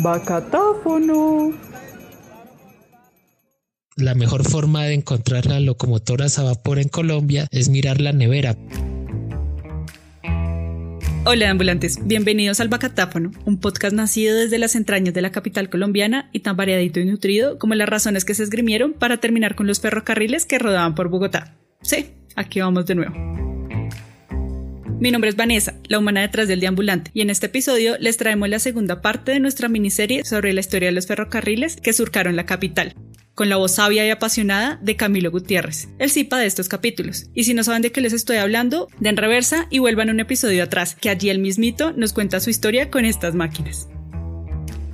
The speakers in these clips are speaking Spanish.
Bacatáfono. La mejor forma de encontrar las locomotoras a vapor en Colombia es mirar la nevera. Hola ambulantes, bienvenidos al Bacatáfono, un podcast nacido desde las entrañas de la capital colombiana y tan variadito y nutrido como las razones que se esgrimieron para terminar con los ferrocarriles que rodaban por Bogotá. Sí, aquí vamos de nuevo. Mi nombre es Vanessa, la humana detrás del deambulante, y en este episodio les traemos la segunda parte de nuestra miniserie sobre la historia de los ferrocarriles que surcaron la capital, con la voz sabia y apasionada de Camilo Gutiérrez, el cipa de estos capítulos. Y si no saben de qué les estoy hablando, den reversa y vuelvan un episodio atrás, que allí el mismito nos cuenta su historia con estas máquinas.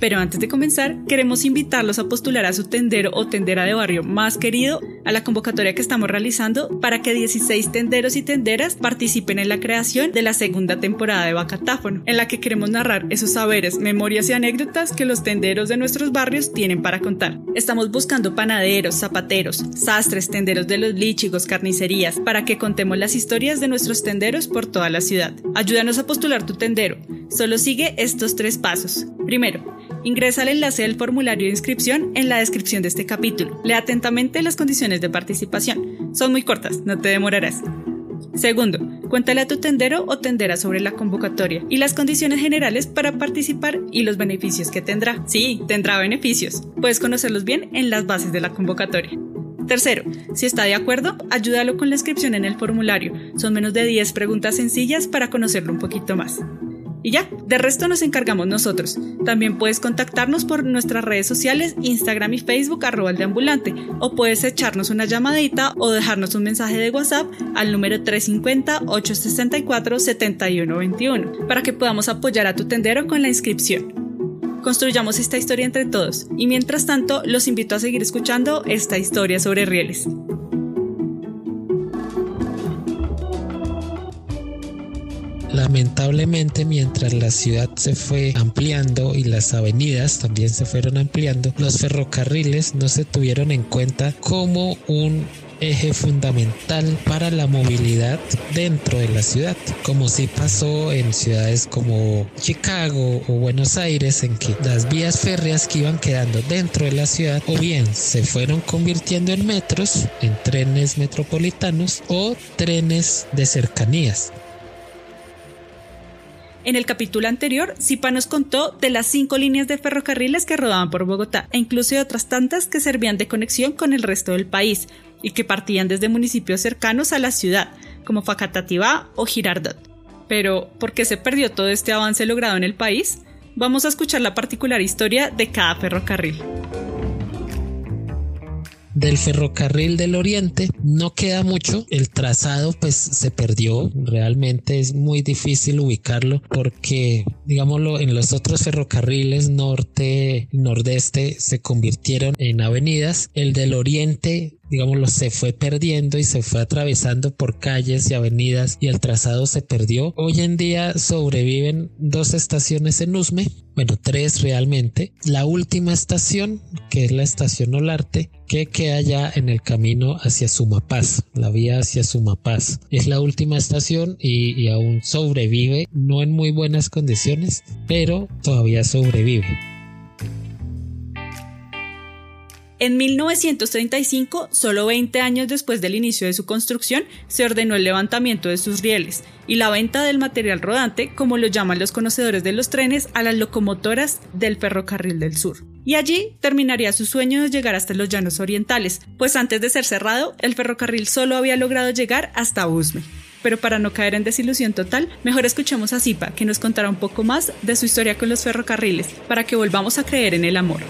Pero antes de comenzar, queremos invitarlos a postular a su tendero o tendera de barrio más querido a la convocatoria que estamos realizando para que 16 tenderos y tenderas participen en la creación de la segunda temporada de Bacatáfono, en la que queremos narrar esos saberes, memorias y anécdotas que los tenderos de nuestros barrios tienen para contar. Estamos buscando panaderos, zapateros, sastres, tenderos de los líchigos, carnicerías, para que contemos las historias de nuestros tenderos por toda la ciudad. Ayúdanos a postular tu tendero. Solo sigue estos tres pasos. Primero, Ingresa al enlace del formulario de inscripción en la descripción de este capítulo. Lea atentamente las condiciones de participación. Son muy cortas, no te demorarás. Segundo, cuéntale a tu tendero o tendera sobre la convocatoria y las condiciones generales para participar y los beneficios que tendrá. Sí, tendrá beneficios. Puedes conocerlos bien en las bases de la convocatoria. Tercero, si está de acuerdo, ayúdalo con la inscripción en el formulario. Son menos de 10 preguntas sencillas para conocerlo un poquito más. Y ya, de resto nos encargamos nosotros. También puedes contactarnos por nuestras redes sociales, Instagram y Facebook, arroba el ambulante, o puedes echarnos una llamadita o dejarnos un mensaje de WhatsApp al número 350-864-7121 para que podamos apoyar a tu tendero con la inscripción. Construyamos esta historia entre todos y mientras tanto los invito a seguir escuchando esta historia sobre rieles. Lamentablemente, mientras la ciudad se fue ampliando y las avenidas también se fueron ampliando, los ferrocarriles no se tuvieron en cuenta como un eje fundamental para la movilidad dentro de la ciudad, como si pasó en ciudades como Chicago o Buenos Aires, en que las vías férreas que iban quedando dentro de la ciudad o bien se fueron convirtiendo en metros, en trenes metropolitanos o trenes de cercanías. En el capítulo anterior, Zipa nos contó de las cinco líneas de ferrocarriles que rodaban por Bogotá e incluso de otras tantas que servían de conexión con el resto del país y que partían desde municipios cercanos a la ciudad, como Facatativá o Girardot. Pero, ¿por qué se perdió todo este avance logrado en el país? Vamos a escuchar la particular historia de cada ferrocarril del ferrocarril del oriente. No queda mucho. El trazado pues se perdió. Realmente es muy difícil ubicarlo porque digámoslo en los otros ferrocarriles norte nordeste se convirtieron en avenidas. El del oriente digámoslo, se fue perdiendo y se fue atravesando por calles y avenidas y el trazado se perdió. Hoy en día sobreviven dos estaciones en Usme, bueno, tres realmente. La última estación, que es la estación Olarte, que queda ya en el camino hacia Sumapaz, la vía hacia Sumapaz. Es la última estación y, y aún sobrevive, no en muy buenas condiciones, pero todavía sobrevive. En 1935, solo 20 años después del inicio de su construcción, se ordenó el levantamiento de sus rieles y la venta del material rodante, como lo llaman los conocedores de los trenes, a las locomotoras del ferrocarril del sur. Y allí terminaría su sueño de llegar hasta los llanos orientales, pues antes de ser cerrado, el ferrocarril solo había logrado llegar hasta Usme. Pero para no caer en desilusión total, mejor escuchemos a Zipa, que nos contará un poco más de su historia con los ferrocarriles, para que volvamos a creer en el amor.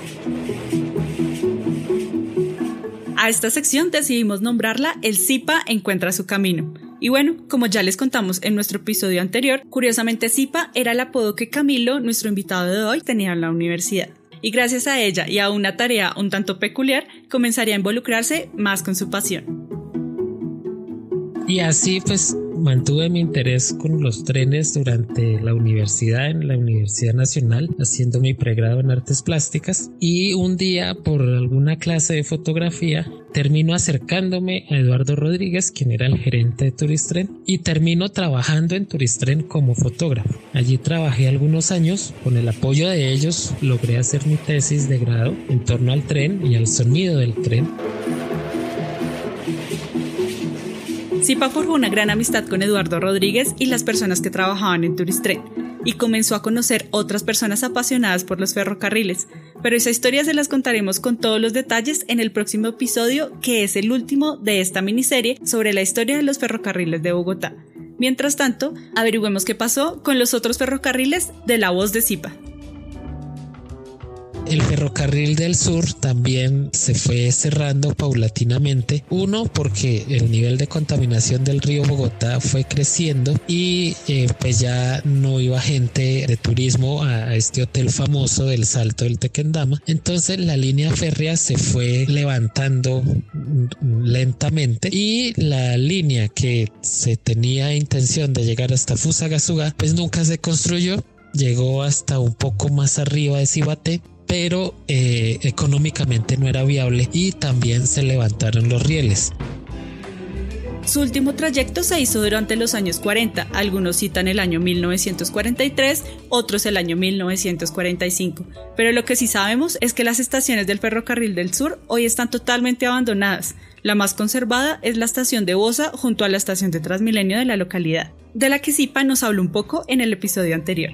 A esta sección decidimos nombrarla El Zipa encuentra su camino. Y bueno, como ya les contamos en nuestro episodio anterior, curiosamente Zipa era el apodo que Camilo, nuestro invitado de hoy, tenía en la universidad. Y gracias a ella y a una tarea un tanto peculiar, comenzaría a involucrarse más con su pasión. Y así pues mantuve mi interés con los trenes durante la universidad, en la Universidad Nacional, haciendo mi pregrado en artes plásticas. Y un día, por alguna clase de fotografía, termino acercándome a Eduardo Rodríguez, quien era el gerente de Turistren, y termino trabajando en Turistren como fotógrafo. Allí trabajé algunos años, con el apoyo de ellos logré hacer mi tesis de grado en torno al tren y al sonido del tren. Zipa forjó una gran amistad con Eduardo Rodríguez y las personas que trabajaban en Turistren y comenzó a conocer otras personas apasionadas por los ferrocarriles. Pero esa historia se las contaremos con todos los detalles en el próximo episodio, que es el último de esta miniserie sobre la historia de los ferrocarriles de Bogotá. Mientras tanto, averigüemos qué pasó con los otros ferrocarriles de la voz de Zipa. El ferrocarril del sur también se fue cerrando paulatinamente. Uno, porque el nivel de contaminación del río Bogotá fue creciendo y eh, pues ya no iba gente de turismo a, este hotel famoso del Salto del Tequendama. Entonces la línea férrea se fue levantando lentamente y la línea que se tenía intención de llegar hasta Fusagasugá pues nunca se construyó llegó hasta un poco más arriba de Cibate pero eh, económicamente no era viable y también se levantaron los rieles. Su último trayecto se hizo durante los años 40, algunos citan el año 1943, otros el año 1945, pero lo que sí sabemos es que las estaciones del ferrocarril del sur hoy están totalmente abandonadas. La más conservada es la estación de Bosa junto a la estación de Transmilenio de la localidad, de la que Zipa nos habló un poco en el episodio anterior.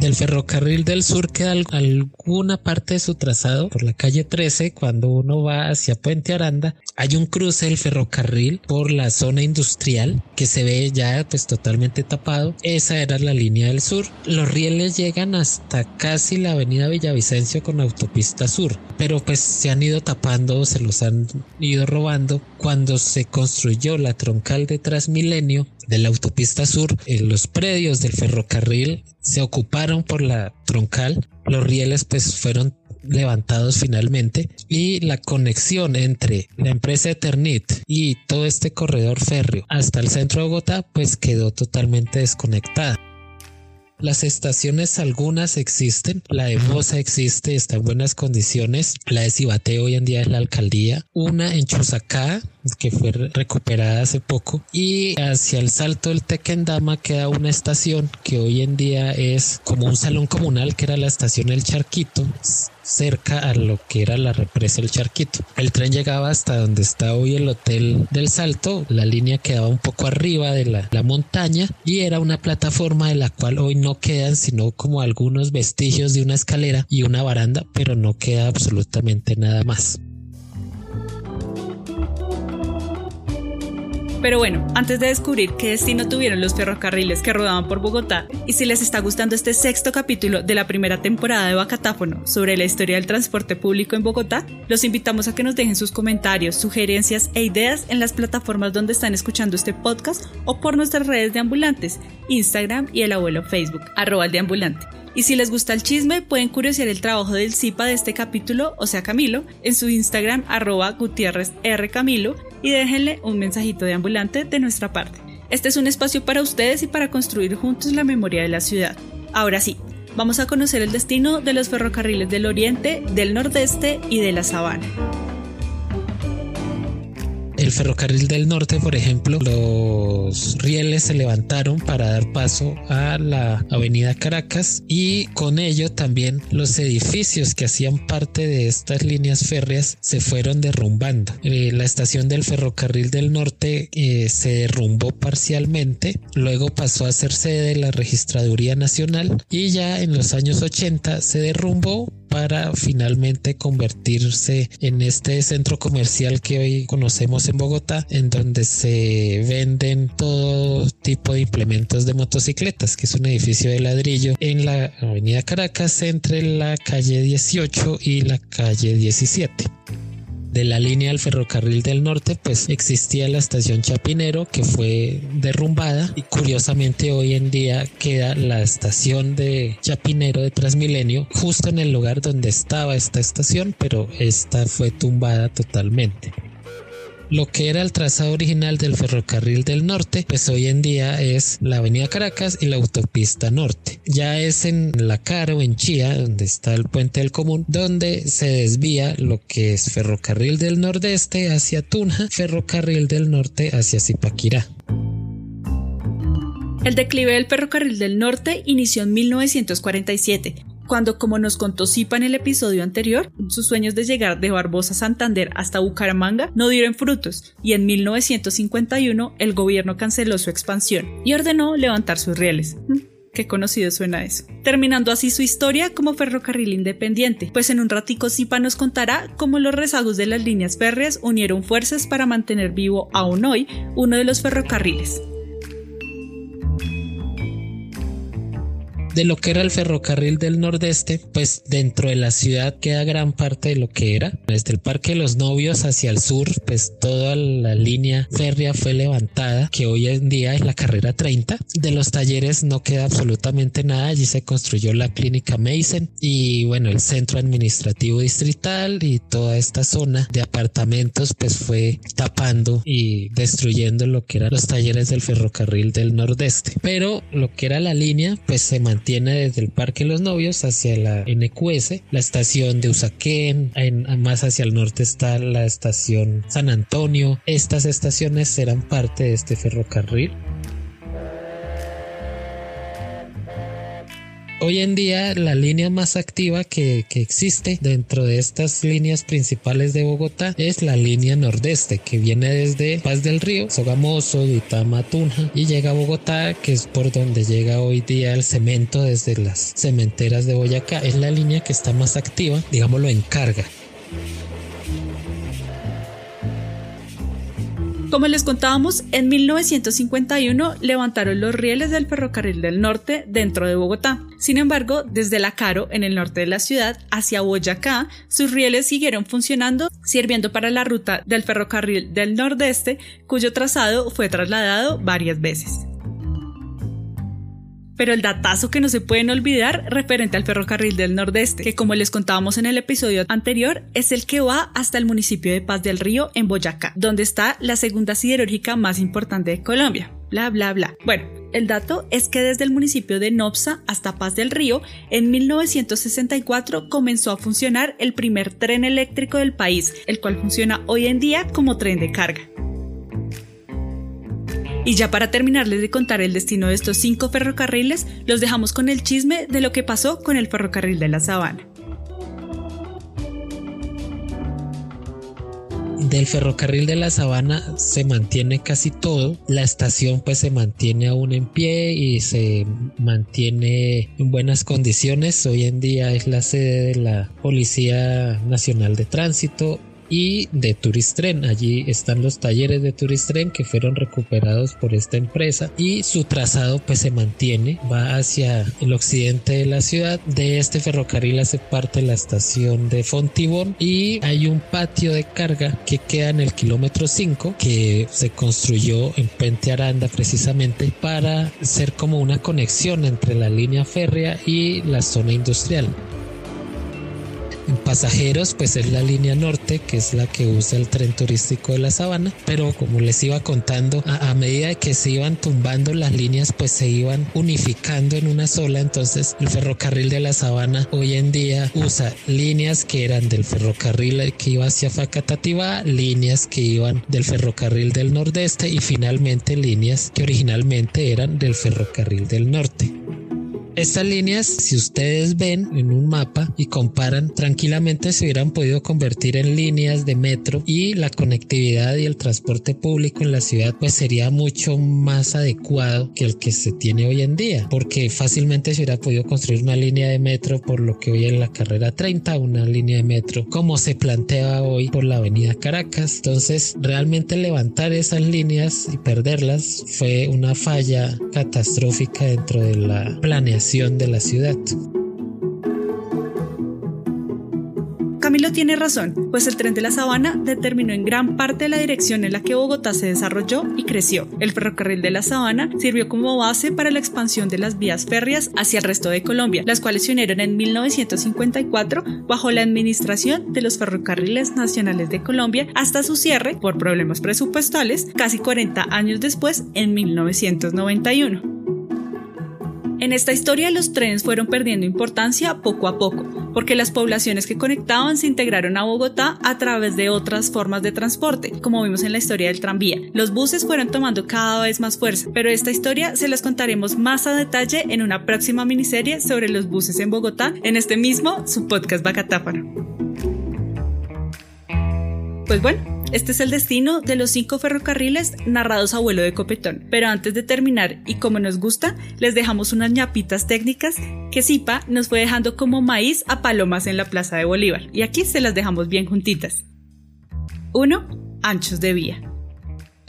Del ferrocarril del sur queda alguna parte de su trazado por la calle 13 cuando uno va hacia Puente Aranda. Hay un cruce del ferrocarril por la zona industrial que se ve ya pues totalmente tapado. Esa era la línea del sur. Los rieles llegan hasta casi la avenida Villavicencio con autopista sur, pero pues se han ido tapando, se los han ido robando. Cuando se construyó la troncal de Transmilenio, de la autopista sur, en los predios del ferrocarril se ocuparon por la troncal, los rieles pues fueron levantados finalmente y la conexión entre la empresa Eternit y todo este corredor férreo hasta el centro de Bogotá pues quedó totalmente desconectada. Las estaciones algunas existen, la de Moza existe, está en buenas condiciones, la de Cibate hoy en día es la alcaldía, una en Chusacá que fue recuperada hace poco y hacia el salto del Tequendama queda una estación que hoy en día es como un salón comunal que era la estación El Charquito cerca a lo que era la represa El Charquito. El tren llegaba hasta donde está hoy el Hotel del Salto, la línea quedaba un poco arriba de la, la montaña y era una plataforma de la cual hoy no quedan sino como algunos vestigios de una escalera y una baranda, pero no queda absolutamente nada más. Pero bueno, antes de descubrir qué destino tuvieron los ferrocarriles que rodaban por Bogotá, y si les está gustando este sexto capítulo de la primera temporada de Bacatáfono sobre la historia del transporte público en Bogotá, los invitamos a que nos dejen sus comentarios, sugerencias e ideas en las plataformas donde están escuchando este podcast o por nuestras redes de ambulantes, Instagram y el abuelo Facebook, arroba el de ambulante. Y si les gusta el chisme, pueden curiosear el trabajo del CIPA de este capítulo, o sea Camilo, en su Instagram arroba Gutiérrez R. Camilo y déjenle un mensajito de ambulante de nuestra parte. Este es un espacio para ustedes y para construir juntos la memoria de la ciudad. Ahora sí, vamos a conocer el destino de los ferrocarriles del oriente, del nordeste y de la sabana el ferrocarril del norte, por ejemplo, los rieles se levantaron para dar paso a la avenida Caracas y con ello también los edificios que hacían parte de estas líneas férreas se fueron derrumbando. Eh, la estación del ferrocarril del norte eh, se derrumbó parcialmente, luego pasó a ser sede de la Registraduría Nacional y ya en los años 80 se derrumbó para finalmente convertirse en este centro comercial que hoy conocemos en Bogotá, en donde se venden todo tipo de implementos de motocicletas, que es un edificio de ladrillo en la avenida Caracas entre la calle 18 y la calle 17 de la línea del ferrocarril del norte, pues existía la estación Chapinero que fue derrumbada y curiosamente hoy en día queda la estación de Chapinero de Transmilenio justo en el lugar donde estaba esta estación, pero esta fue tumbada totalmente. Lo que era el trazado original del ferrocarril del norte, pues hoy en día es la avenida Caracas y la autopista norte. Ya es en La Caro, en Chía, donde está el puente del común, donde se desvía lo que es ferrocarril del nordeste hacia Tunja, ferrocarril del norte hacia Zipaquirá. El declive del ferrocarril del norte inició en 1947, cuando, como nos contó Zipa en el episodio anterior, sus sueños de llegar de Barbosa Santander hasta Bucaramanga no dieron frutos y en 1951 el gobierno canceló su expansión y ordenó levantar sus rieles. Mm, qué conocido suena eso. Terminando así su historia como ferrocarril independiente, pues en un ratico Zipa nos contará cómo los rezagos de las líneas férreas unieron fuerzas para mantener vivo aún hoy uno de los ferrocarriles. De lo que era el ferrocarril del nordeste, pues dentro de la ciudad queda gran parte de lo que era. Desde el Parque de los Novios hacia el sur, pues toda la línea férrea fue levantada, que hoy en día es la carrera 30. De los talleres no queda absolutamente nada, allí se construyó la clínica Mason y bueno, el centro administrativo distrital y toda esta zona de apartamentos pues fue tapando y destruyendo lo que eran los talleres del ferrocarril del nordeste. Pero lo que era la línea pues se mantuvo tiene desde el Parque Los Novios hacia la NQS, la estación de Usaquén, más hacia el norte está la estación San Antonio. Estas estaciones serán parte de este ferrocarril Hoy en día la línea más activa que, existe dentro de estas líneas principales de Bogotá es la línea nordeste que viene desde Paz del Río, Sogamoso, Duitama, Tunja y llega a Bogotá que es por donde llega hoy día el cemento desde las cementeras de Boyacá. Es la línea que está más activa, digámoslo en carga. Como les contábamos, en 1951 levantaron los rieles del ferrocarril del norte dentro de Bogotá. Sin embargo, desde La Caro, en el norte de la ciudad, hacia Boyacá, sus rieles siguieron funcionando, sirviendo para la ruta del ferrocarril del nordeste, cuyo trazado fue trasladado varias veces. Pero el datazo que no se pueden olvidar referente al ferrocarril del Nordeste, que como les contábamos en el episodio anterior, es el que va hasta el municipio de Paz del Río en Boyacá, donde está la segunda siderúrgica más importante de Colombia. Bla, bla, bla. Bueno, el dato es que desde el municipio de Nopsa hasta Paz del Río, en 1964 comenzó a funcionar el primer tren eléctrico del país, el cual funciona hoy en día como tren de carga. Y ya para terminarles de contar el destino de estos cinco ferrocarriles, los dejamos con el chisme de lo que pasó con el ferrocarril de la Sabana. del ferrocarril de la sabana se mantiene casi todo. La estación pues se mantiene aún en pie y se mantiene en buenas condiciones. Hoy en día es la sede de la Policía Nacional de Tránsito y de Turistren. Allí están los talleres de Turistren que fueron recuperados por esta empresa y su trazado pues se mantiene, va hacia el occidente de la ciudad. De este ferrocarril hace parte la estación de Fontibón y hay un patio de carga que queda en el kilómetro 5 que se construyó en Puente Aranda precisamente para ser como una conexión entre la línea férrea y la zona industrial. En pasajeros, pues es la línea norte, que es la que usa el tren turístico de la sabana, pero como les iba contando, a, medida que se iban tumbando las líneas, pues se iban unificando en una sola, entonces el ferrocarril de la sabana hoy en día usa líneas que eran del ferrocarril que iba hacia Facatativá, líneas que iban del ferrocarril del nordeste y finalmente líneas que originalmente eran del ferrocarril del norte. Estas líneas, si ustedes ven en un mapa y comparan, tranquilamente se hubieran podido convertir en líneas de metro y la conectividad y el transporte público en la ciudad pues sería mucho más adecuado que el que se tiene hoy en día, porque fácilmente se hubiera podido construir una línea de metro por lo que hoy en la carrera 30, una línea de metro como se plantea hoy por la avenida Caracas. Entonces, realmente levantar esas líneas y perderlas fue una falla catastrófica dentro de la planeación de la ciudad. Camilo tiene razón, pues el tren de la Sabana determinó en gran parte la dirección en la que Bogotá se desarrolló y creció. El ferrocarril de la Sabana sirvió como base para la expansión de las vías férreas hacia el resto de Colombia, las cuales se unieron en 1954 bajo la administración de los ferrocarriles nacionales de Colombia hasta su cierre por problemas presupuestales casi 40 años después en 1991. En esta historia los trenes fueron perdiendo importancia poco a poco, porque las poblaciones que conectaban se integraron a Bogotá a través de otras formas de transporte, como vimos en la historia del tranvía. Los buses fueron tomando cada vez más fuerza, pero esta historia se las contaremos más a detalle en una próxima miniserie sobre los buses en Bogotá, en este mismo, su podcast Bacatáfano. Pues bueno, este es el destino de los cinco ferrocarriles narrados a vuelo de copetón. Pero antes de terminar, y como nos gusta, les dejamos unas ñapitas técnicas que Zipa nos fue dejando como maíz a palomas en la Plaza de Bolívar. Y aquí se las dejamos bien juntitas. 1. Anchos de vía.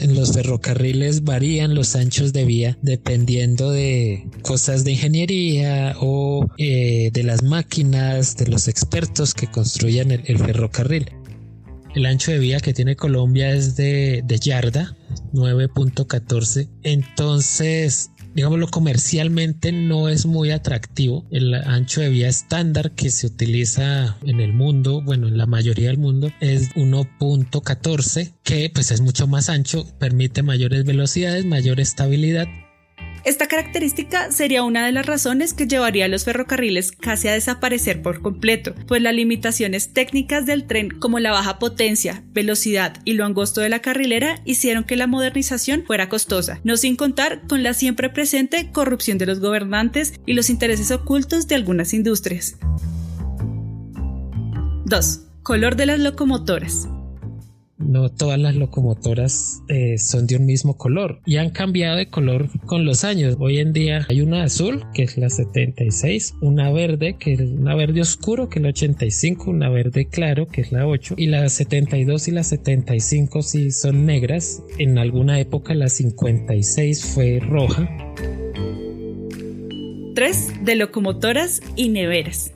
En los ferrocarriles varían los anchos de vía dependiendo de cosas de ingeniería o eh, de las máquinas, de los expertos que construyan el ferrocarril. El ancho de vía que tiene Colombia es de, yarda, 9.14. Entonces, digámoslo comercialmente no es muy atractivo. El ancho de vía estándar que se utiliza en el mundo, bueno, en la mayoría del mundo, es 1.14, que pues es mucho más ancho, permite mayores velocidades, mayor estabilidad esta característica sería una de las razones que llevaría a los ferrocarriles casi a desaparecer por completo, pues las limitaciones técnicas del tren como la baja potencia, velocidad y lo angosto de la carrilera hicieron que la modernización fuera costosa, no sin contar con la siempre presente corrupción de los gobernantes y los intereses ocultos de algunas industrias. 2. Color de las locomotoras no todas las locomotoras eh, son de un mismo color y han cambiado de color con los años. Hoy en día hay una azul que es la 76, una verde que es una verde oscuro que es la 85, una verde claro que es la 8 y la 72 y la 75 sí son negras. En alguna época la 56 fue roja. 3 de locomotoras y neveras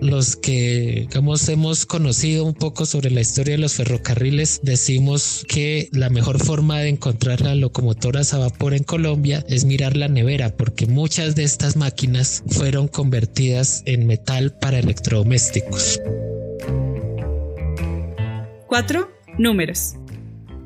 los que digamos hemos conocido un poco sobre la historia de los ferrocarriles decimos que la mejor forma de encontrar las locomotoras a vapor en Colombia es mirar la nevera porque muchas de estas máquinas fueron convertidas en metal para electrodomésticos. 4. Números.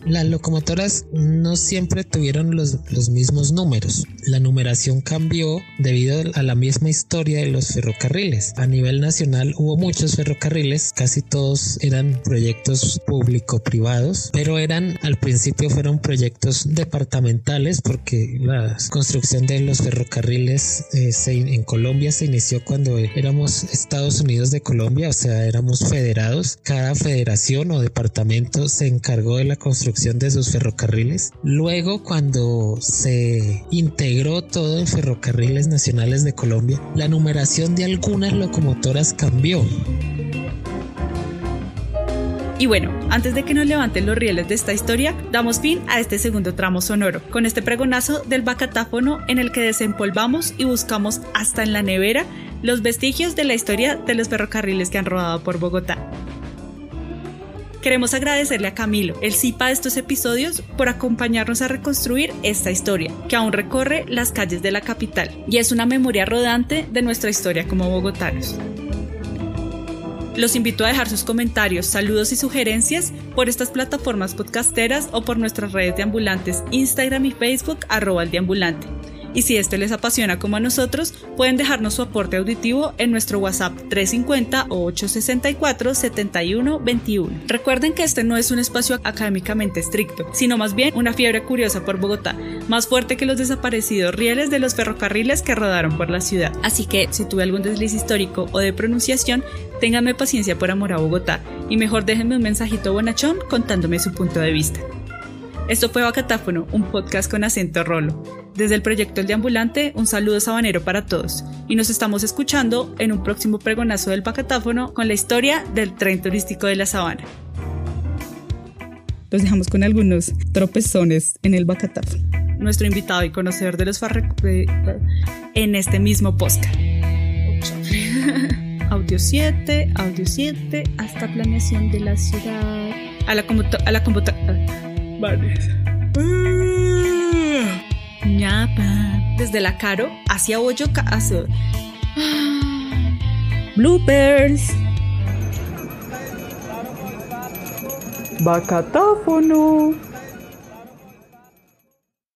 Las locomotoras no siempre tuvieron los, mismos números. La numeración cambió debido a la misma historia de los ferrocarriles. A nivel nacional hubo muchos ferrocarriles, casi todos eran proyectos público-privados, pero eran al principio fueron proyectos departamentales porque la construcción de los ferrocarriles eh, en Colombia se inició cuando éramos Estados Unidos de Colombia, o sea, éramos federados. Cada federación o departamento se encargó de la construcción de sus ferrocarriles. Luego, cuando se integró todo en Ferrocarriles Nacionales de Colombia, la numeración de algunas locomotoras cambió. Y bueno, antes de que nos levanten los rieles de esta historia, damos fin a este segundo tramo sonoro, con este pregonazo del bacatáfono en el que desempolvamos y buscamos hasta en la nevera los vestigios de la historia de los ferrocarriles que han rodado por Bogotá. Queremos agradecerle a Camilo, el CIPA de estos episodios, por acompañarnos a reconstruir esta historia, que aún recorre las calles de la capital y es una memoria rodante de nuestra historia como bogotanos. Los invito a dejar sus comentarios, saludos y sugerencias por estas plataformas podcasteras o por nuestras redes de ambulantes Instagram y Facebook arroba el. Y si esto les apasiona como a nosotros, pueden dejarnos su aporte auditivo en nuestro WhatsApp 350 o 864 7121. Recuerden que este no es un espacio académicamente estricto, sino más bien una fiebre curiosa por Bogotá, más fuerte que los desaparecidos rieles de los ferrocarriles que rodaron por la ciudad. Así que si tuve algún desliz histórico o de pronunciación, ténganme paciencia por amor a Bogotá y mejor déjenme un mensajito bonachón contándome su punto de vista. Esto fue Bacatáfono, un podcast con acento rolo. Desde el proyecto El Deambulante, un saludo sabanero para todos. Y nos estamos escuchando en un próximo pregonazo del Bacatáfono con la historia del tren turístico de la sabana. Los dejamos con algunos tropezones en el Bacatáfono. Nuestro invitado y conocedor de los farre... en este mismo podcast. audio 7, audio 7, hasta planeación de la ciudad. A la computadora. A la Ñapa. Desde la Caro hacia Boyacá. Hacia... Bloopers. Bacatáfono.